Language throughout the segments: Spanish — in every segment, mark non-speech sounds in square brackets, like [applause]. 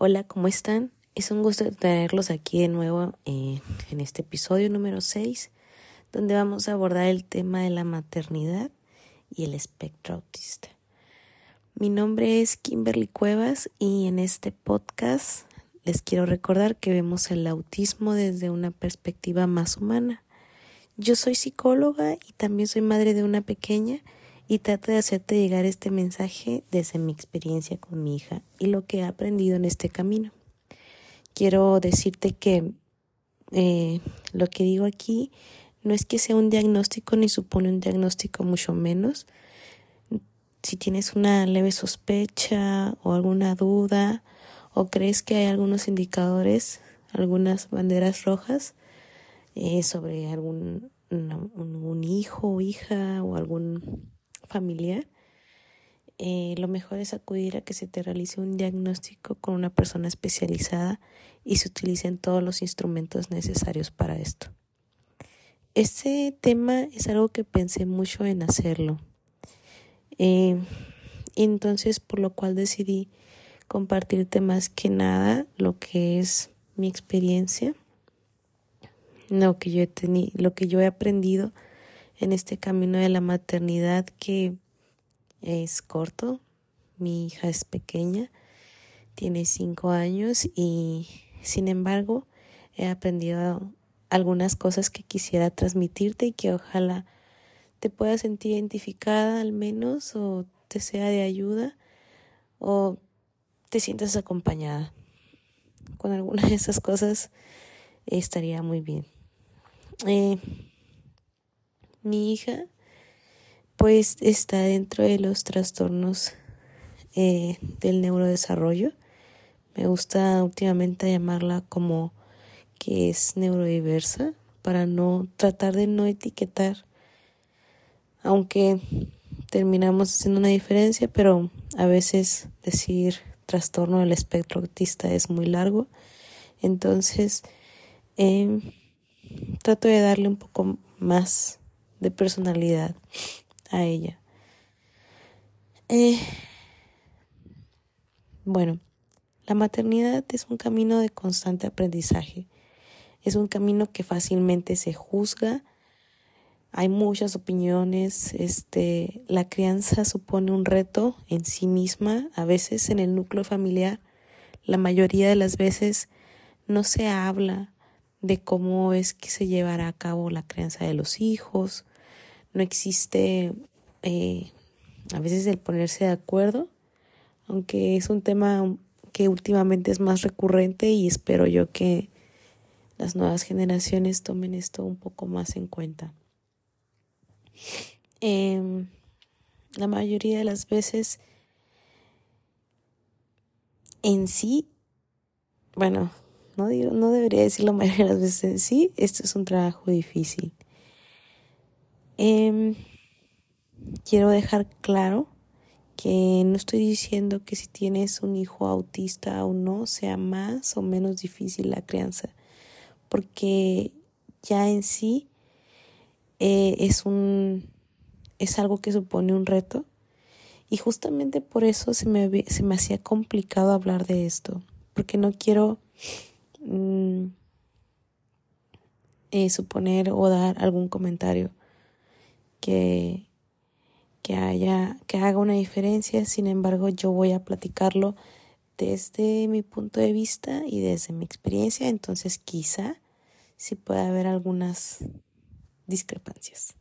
Hola, ¿cómo están? Es un gusto tenerlos aquí de nuevo eh, en este episodio número 6, donde vamos a abordar el tema de la maternidad y el espectro autista. Mi nombre es Kimberly Cuevas y en este podcast les quiero recordar que vemos el autismo desde una perspectiva más humana. Yo soy psicóloga y también soy madre de una pequeña y trato de hacerte llegar este mensaje desde mi experiencia con mi hija y lo que he aprendido en este camino. Quiero decirte que eh, lo que digo aquí no es que sea un diagnóstico ni supone un diagnóstico mucho menos. Si tienes una leve sospecha o alguna duda o crees que hay algunos indicadores, algunas banderas rojas eh, sobre algún un hijo o hija o algún familiar, eh, lo mejor es acudir a que se te realice un diagnóstico con una persona especializada y se utilicen todos los instrumentos necesarios para esto. Este tema es algo que pensé mucho en hacerlo. Eh, entonces, por lo cual decidí compartirte más que nada lo que es mi experiencia, lo que yo he tenido, lo que yo he aprendido en este camino de la maternidad que es corto. Mi hija es pequeña, tiene cinco años y sin embargo he aprendido algunas cosas que quisiera transmitirte y que ojalá te puedas sentir identificada al menos o te sea de ayuda o te sientas acompañada. Con alguna de esas cosas estaría muy bien. Eh, mi hija pues está dentro de los trastornos eh, del neurodesarrollo. Me gusta últimamente llamarla como que es neurodiversa para no tratar de no etiquetar, aunque terminamos haciendo una diferencia, pero a veces decir trastorno del espectro autista es muy largo. Entonces, eh, trato de darle un poco más de personalidad a ella. Eh, bueno, la maternidad es un camino de constante aprendizaje. Es un camino que fácilmente se juzga. Hay muchas opiniones. Este, la crianza supone un reto en sí misma. A veces en el núcleo familiar, la mayoría de las veces no se habla de cómo es que se llevará a cabo la crianza de los hijos, no existe eh, a veces el ponerse de acuerdo, aunque es un tema que últimamente es más recurrente y espero yo que las nuevas generaciones tomen esto un poco más en cuenta. Em, la mayoría de las veces en sí, bueno, no, digo, no debería decir la mayoría de las veces en sí, esto es un trabajo difícil. Em, quiero dejar claro que no estoy diciendo que si tienes un hijo autista o no sea más o menos difícil la crianza, porque ya en sí eh, es un es algo que supone un reto. Y justamente por eso se me, se me hacía complicado hablar de esto, porque no quiero mm, eh, suponer o dar algún comentario que, que haya, que haga una diferencia, sin embargo yo voy a platicarlo desde mi punto de vista y desde mi experiencia, entonces quizá sí pueda haber algunas discrepancias.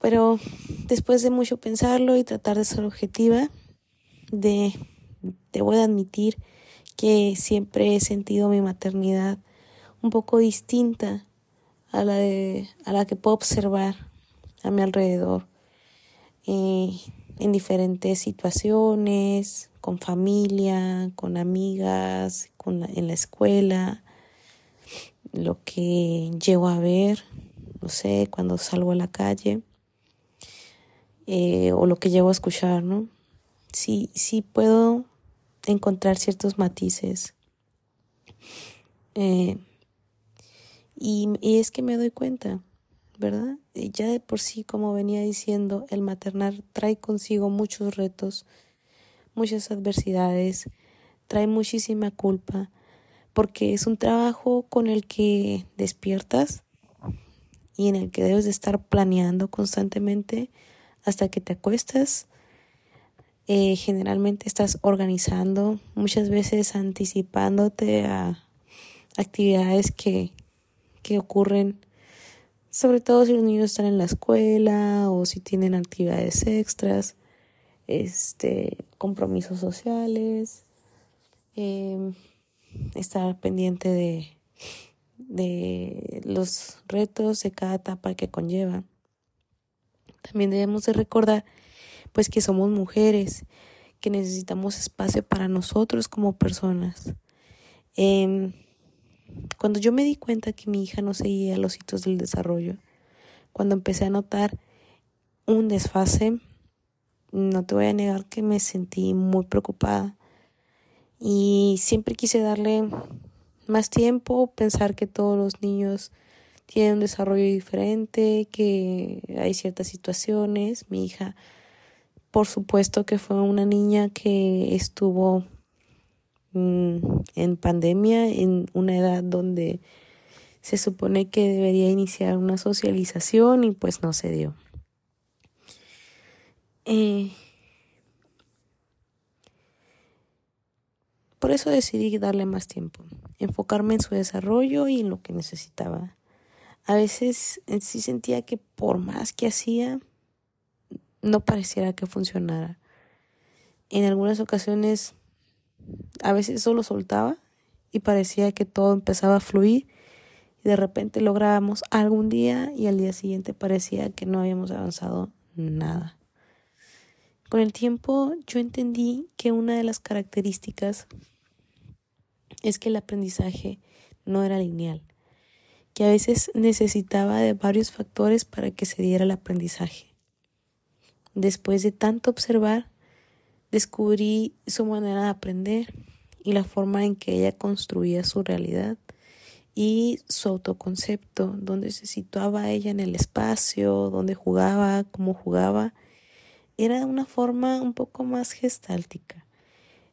Pero después de mucho pensarlo y tratar de ser objetiva, de, voy a admitir que siempre he sentido mi maternidad un poco distinta a la, de, a la que puedo observar a mi alrededor eh, en diferentes situaciones, con familia, con amigas, con en la escuela, lo que llego a ver, no sé, cuando salgo a la calle, eh, o lo que llego a escuchar, ¿no? Sí, sí puedo encontrar ciertos matices. Eh, y, y es que me doy cuenta ¿verdad? ya de por sí, como venía diciendo, el maternar trae consigo muchos retos, muchas adversidades, trae muchísima culpa porque es un trabajo con el que despiertas y en el que debes de estar planeando constantemente hasta que te acuestas. Eh, generalmente estás organizando, muchas veces anticipándote a actividades que, que ocurren, sobre todo si los niños están en la escuela o si tienen actividades extras, este, compromisos sociales, em, estar pendiente de, de los retos de cada etapa que conlleva. También debemos de recordar pues que somos mujeres, que necesitamos espacio para nosotros como personas. Eh, cuando yo me di cuenta que mi hija no seguía los hitos del desarrollo, cuando empecé a notar un desfase, no te voy a negar que me sentí muy preocupada y siempre quise darle más tiempo, pensar que todos los niños tienen un desarrollo diferente, que hay ciertas situaciones. Mi hija, por supuesto que fue una niña que estuvo Mm, en pandemia, en una edad donde se supone que debería iniciar una socialización y pues no se dio. Eh, por eso decidí darle más tiempo, enfocarme en su desarrollo y en lo que necesitaba. A veces eh, sí sentía que por más que hacía, no pareciera que funcionara. En algunas ocasiones a veces solo soltaba y parecía que todo empezaba a fluir y de repente lográbamos algún día y al día siguiente parecía que no habíamos avanzado nada. Con el tiempo yo entendí que una de las características es que el aprendizaje no era lineal, que a veces necesitaba de varios factores para que se diera el aprendizaje. Después de tanto observar, Descubrí su manera de aprender y la forma en que ella construía su realidad y su autoconcepto, donde se situaba ella en el espacio, donde jugaba, cómo jugaba. Era una forma un poco más gestáltica.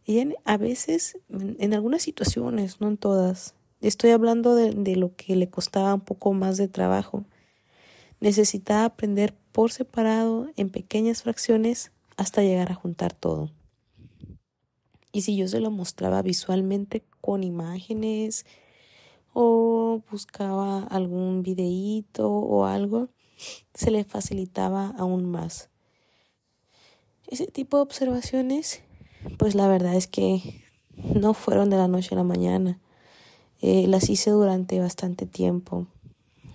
Ella a veces, en algunas situaciones, no en todas, estoy hablando de, de lo que le costaba un poco más de trabajo, necesitaba aprender por separado, en pequeñas fracciones, hasta llegar a juntar todo. Y si yo se lo mostraba visualmente con imágenes o buscaba algún videíto o algo, se le facilitaba aún más. Ese tipo de observaciones, pues la verdad es que no fueron de la noche a la mañana. Eh, las hice durante bastante tiempo.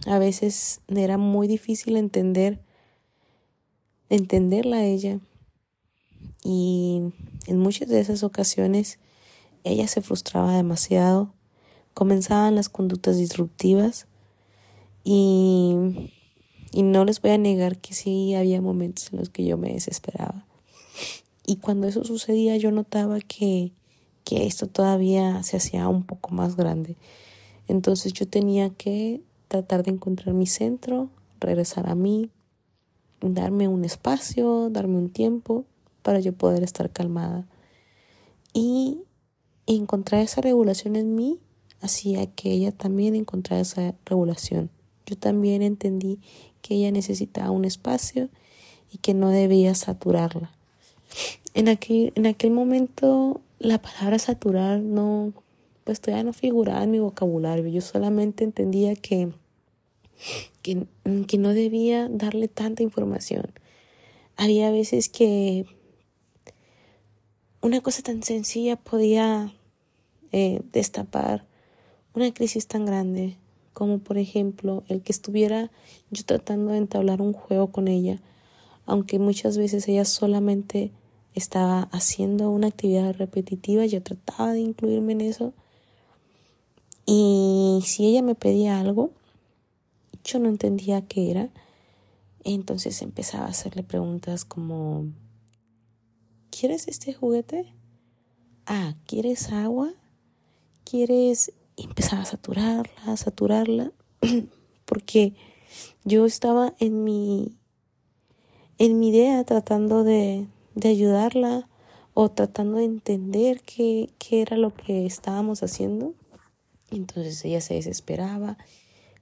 A veces era muy difícil entender, entenderla a ella y en muchas de esas ocasiones ella se frustraba demasiado, comenzaban las conductas disruptivas y, y no les voy a negar que sí había momentos en los que yo me desesperaba. Y cuando eso sucedía yo notaba que, que esto todavía se hacía un poco más grande. Entonces yo tenía que tratar de encontrar mi centro, regresar a mí, darme un espacio, darme un tiempo para yo poder estar calmada. Y encontrar esa regulación en mí hacía que ella también encontrara esa regulación. Yo también entendí que ella necesitaba un espacio y que no debía saturarla. En aquel, en aquel momento la palabra saturar no, pues todavía no figuraba en mi vocabulario. Yo solamente entendía que, que, que no debía darle tanta información. Había veces que una cosa tan sencilla podía eh, destapar una crisis tan grande como por ejemplo el que estuviera yo tratando de entablar un juego con ella, aunque muchas veces ella solamente estaba haciendo una actividad repetitiva, yo trataba de incluirme en eso. Y si ella me pedía algo, yo no entendía qué era, entonces empezaba a hacerle preguntas como ¿quieres este juguete? Ah, ¿quieres agua? ¿Quieres empezar a saturarla, a saturarla? [clears throat] Porque yo estaba en mi en mi idea tratando de, de ayudarla o tratando de entender qué, qué era lo que estábamos haciendo. Entonces ella se desesperaba,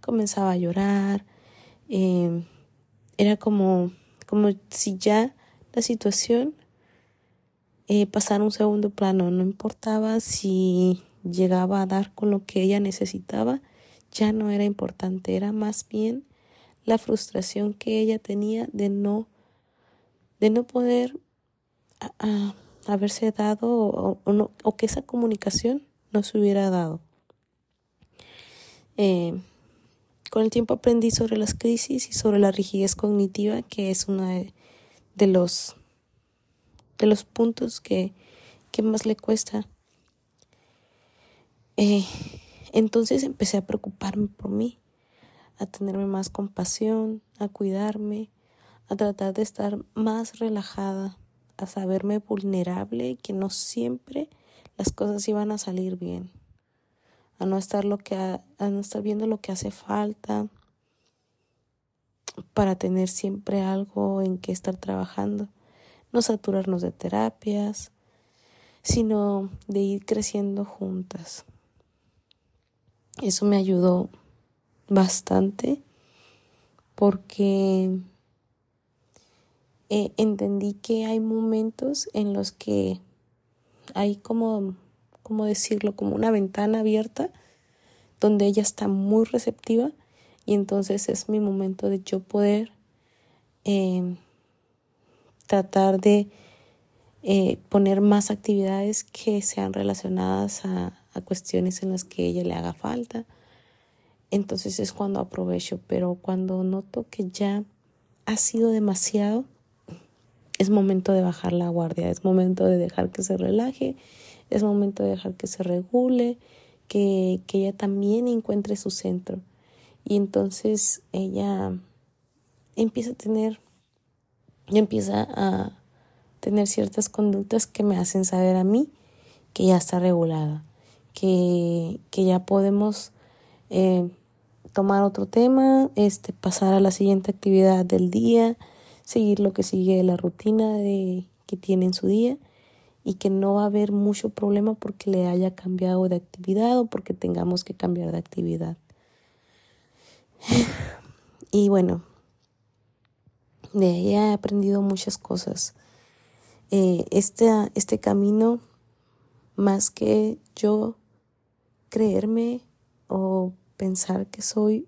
comenzaba a llorar, eh, era como, como si ya la situación eh, pasara a un segundo plano, no importaba si llegaba a dar con lo que ella necesitaba, ya no era importante, era más bien la frustración que ella tenía de no, de no poder haberse dado o, o, que esa comunicación no se hubiera dado. Eh, con el tiempo aprendí sobre las crisis y sobre la rigidez cognitiva, que es uno de, los, de los puntos que, que más le cuesta. Eh, entonces empecé a preocuparme por mí, a tenerme más compasión, a cuidarme, a tratar de estar más relajada, a saberme vulnerable y que no siempre las cosas iban a salir bien, a no estar lo que a, no estar viendo lo que hace falta para tener siempre algo en que estar trabajando, no saturarnos de terapias, sino de ir creciendo juntas. Eso me ayudó bastante porque eh, entendí que hay momentos en los que hay como, como decirlo, como una ventana abierta donde ella está muy receptiva y entonces es mi momento de yo poder eh, tratar de eh, poner más actividades que sean relacionadas a, a cuestiones en las que ella le haga falta entonces es cuando aprovecho, pero cuando noto que ya ha sido demasiado, es momento de bajar la guardia, es momento de dejar que se relaje, es momento de dejar que se regule, que, que ella también encuentre su centro. Y entonces ella empieza a tener, empieza a tener ciertas conductas que me hacen saber a mí que ya está regulada, que, que ya podemos eh, tomar otro tema, este, pasar a la siguiente actividad del día, seguir lo que sigue la rutina de, que tiene en su día y que no va a haber mucho problema porque le haya cambiado de actividad o porque tengamos que cambiar de actividad. [laughs] Y bueno, de ella he aprendido muchas cosas. Este, este camino, más que yo creerme o pensar que soy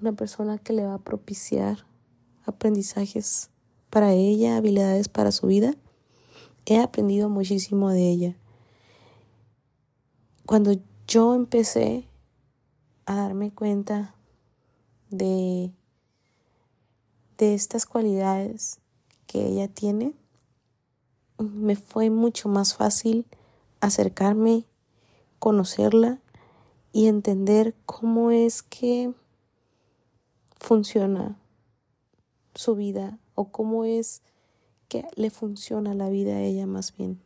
una persona que le va a propiciar aprendizajes para ella, habilidades para su vida. He aprendido muchísimo de ella. Cuando yo empecé a darme cuenta de, de estas cualidades que ella tiene, me fue mucho más fácil acercarme, conocerla y entender cómo es que funciona su vida o cómo es que le funciona la vida a ella más bien.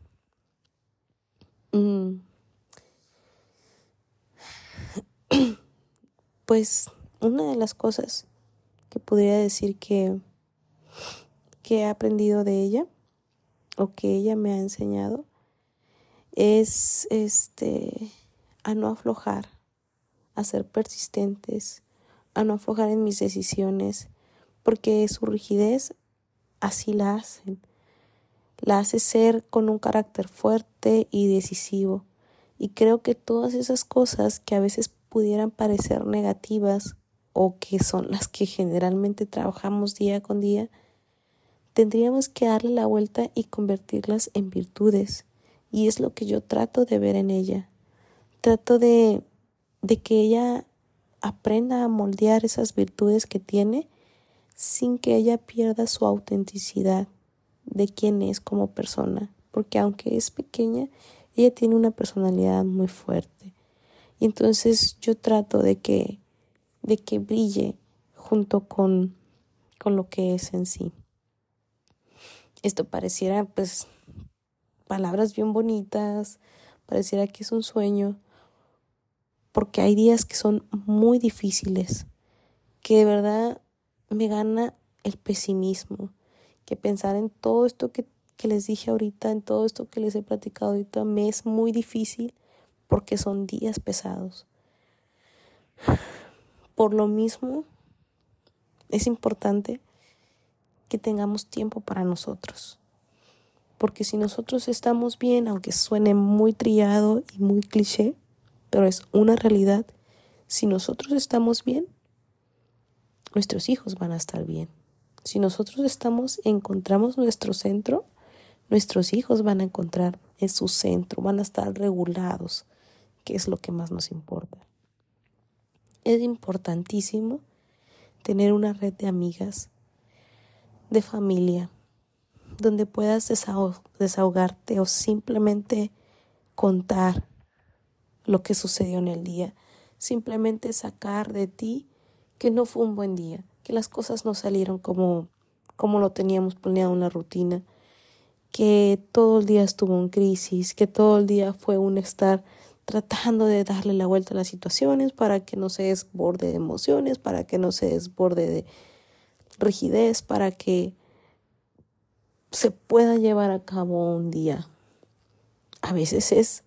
Mm. [clears throat] Pues una de las cosas que podría decir que, que he aprendido de ella o que ella me ha enseñado es este a no aflojar a ser persistentes, a no aflojar en mis decisiones, porque su rigidez así la hacen. La hace ser con un carácter fuerte y decisivo. Y creo que todas esas cosas que a veces pudieran parecer negativas o que son las que generalmente trabajamos día con día, tendríamos que darle la vuelta y convertirlas en virtudes. Y es lo que yo trato de ver en ella. Trato de de que ella aprenda a moldear esas virtudes que tiene sin que ella pierda su autenticidad de quién es como persona, porque aunque es pequeña, ella tiene una personalidad muy fuerte. Y entonces yo trato de que de que brille junto con con lo que es en sí. Esto pareciera pues palabras bien bonitas, pareciera que es un sueño, porque hay días que son muy difíciles, que de verdad me gana el pesimismo, que pensar en todo esto que, que les dije ahorita, en todo esto que les he platicado ahorita, me es muy difícil porque son días pesados. Por lo mismo, es importante que tengamos tiempo para nosotros. Porque si nosotros estamos bien, aunque suene muy trillado y muy cliché, pero es una realidad, si nosotros estamos bien, nuestros hijos van a estar bien. Si nosotros estamos, encontramos nuestro centro, nuestros hijos van a encontrar en su centro, van a estar regulados, que es lo que más nos importa. Es importantísimo tener una red de amigas, de familia, donde puedas desahogarte o simplemente contar lo que sucedió en el día, simplemente sacar de ti que no fue un buen día, que las cosas no salieron como, como lo teníamos planeado en la rutina, que todo el día estuvo en crisis, que todo el día fue un estar tratando de darle la vuelta a las situaciones para que no se desborde de emociones, para que no se desborde de rigidez, para que se pueda llevar a cabo un día. A veces es,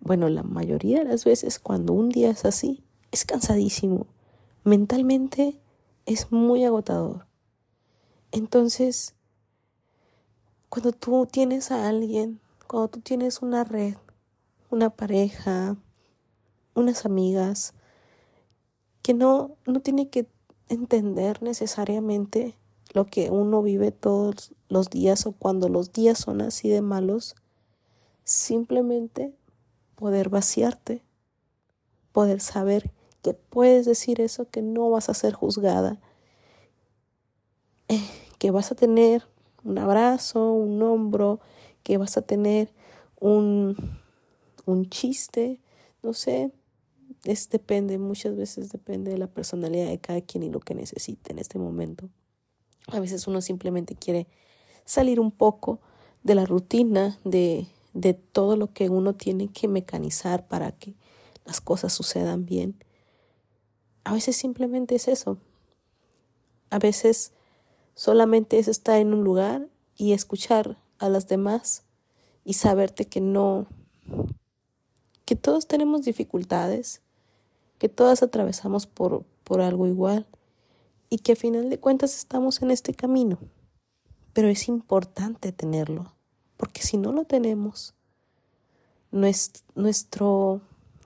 bueno, la mayoría de las veces cuando un día es así, es cansadísimo. Mentalmente es muy agotador. Entonces, cuando tú tienes a alguien, cuando tú tienes una red, una pareja, unas amigas, que no, no tiene que entender necesariamente lo que uno vive todos los días o cuando los días son así de malos, simplemente poder vaciarte, poder saber que puedes decir eso, que no vas a ser juzgada, eh, que vas a tener un abrazo, un hombro, que vas a tener un, un chiste, no sé, es depende, muchas veces depende de la personalidad de cada quien y lo que necesite en este momento. A veces uno simplemente quiere salir un poco de la rutina, de, de todo lo que uno tiene que mecanizar para que las cosas sucedan bien. A veces simplemente es eso. A veces solamente es estar en un lugar y escuchar a las demás y saberte que no, que todos tenemos dificultades, que todas atravesamos por, por algo igual y que a final de cuentas estamos en este camino. Pero es importante tenerlo, porque si no lo tenemos, nuestro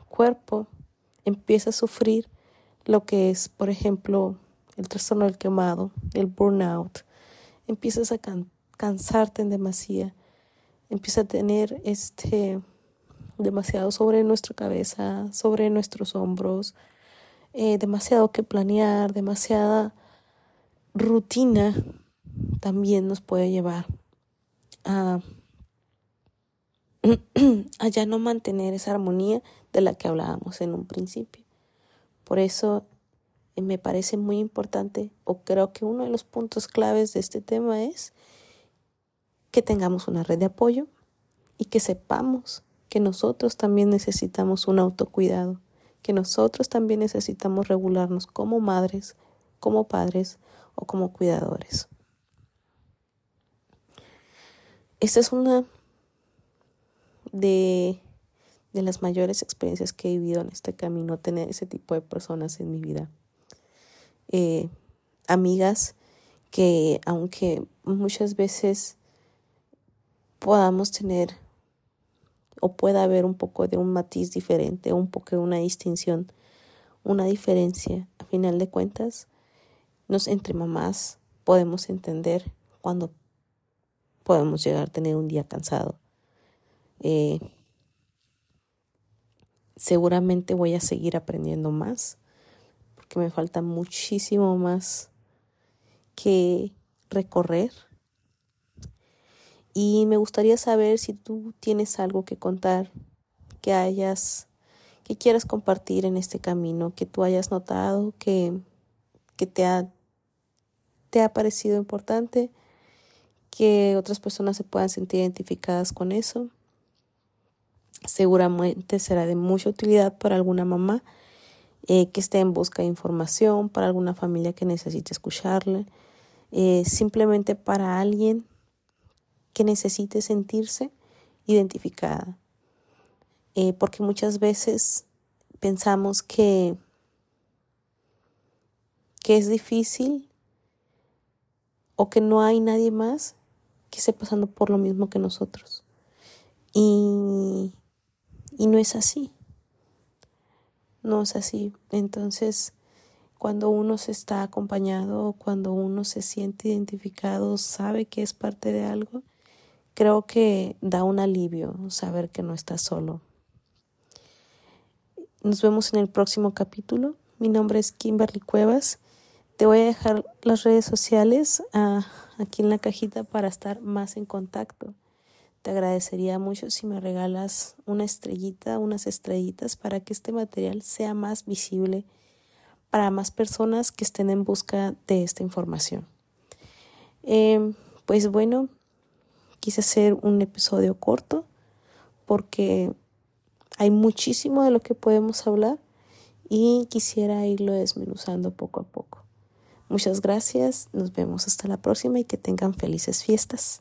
cuerpo empieza a sufrir lo que es, por ejemplo, el trastorno del quemado, el burnout. Empiezas a cansarte en demasía, empieza a tener este demasiado sobre nuestra cabeza, sobre nuestros hombros, eh, demasiado que planear, demasiada rutina también nos puede llevar a, [clears throat] a ya no mantener esa armonía de la que hablábamos en un principio. Por eso eh, me parece muy importante o creo que uno de los puntos claves de este tema es que tengamos una red de apoyo y que sepamos que nosotros también necesitamos un autocuidado, que nosotros también necesitamos regularnos como madres, como padres o como cuidadores. Esta es una de, las mayores experiencias que he vivido en este camino, tener ese tipo de personas en mi vida. Eh, amigas que aunque muchas veces podamos tener o pueda haber un poco de un matiz diferente, un poco de una distinción, una diferencia. A final de cuentas, nos entre mamás podemos entender cuando podemos llegar a tener un día cansado. Eh, seguramente voy a seguir aprendiendo más porque me falta muchísimo más que recorrer y me gustaría saber si tú tienes algo que contar, que hayas, que quieras compartir en este camino, que tú hayas notado, que, que te ha, te ha parecido importante, que otras personas se puedan sentir identificadas con eso. Seguramente será de mucha utilidad para alguna mamá eh, que esté en busca de información, para alguna familia que necesite escucharle, eh, simplemente para alguien que necesite sentirse identificada. Eh, porque muchas veces pensamos que, que es difícil o que no hay nadie más que esté pasando por lo mismo que nosotros. Y, y no es así. No es así. Entonces, cuando uno se está acompañado, cuando uno se siente identificado, sabe que es parte de algo, creo que da un alivio saber que no está solo. Nos vemos en el próximo capítulo. Mi nombre es Kimberly Cuevas. Te voy a dejar las redes sociales ah, aquí en la cajita para estar más en contacto. Te agradecería mucho si me regalas una estrellita, unas estrellitas para que este material sea más visible para más personas que estén en busca de esta información. Em, pues bueno, quise hacer un episodio corto porque hay muchísimo de lo que podemos hablar y quisiera irlo desmenuzando poco a poco. Muchas gracias, nos vemos hasta la próxima y que tengan felices fiestas.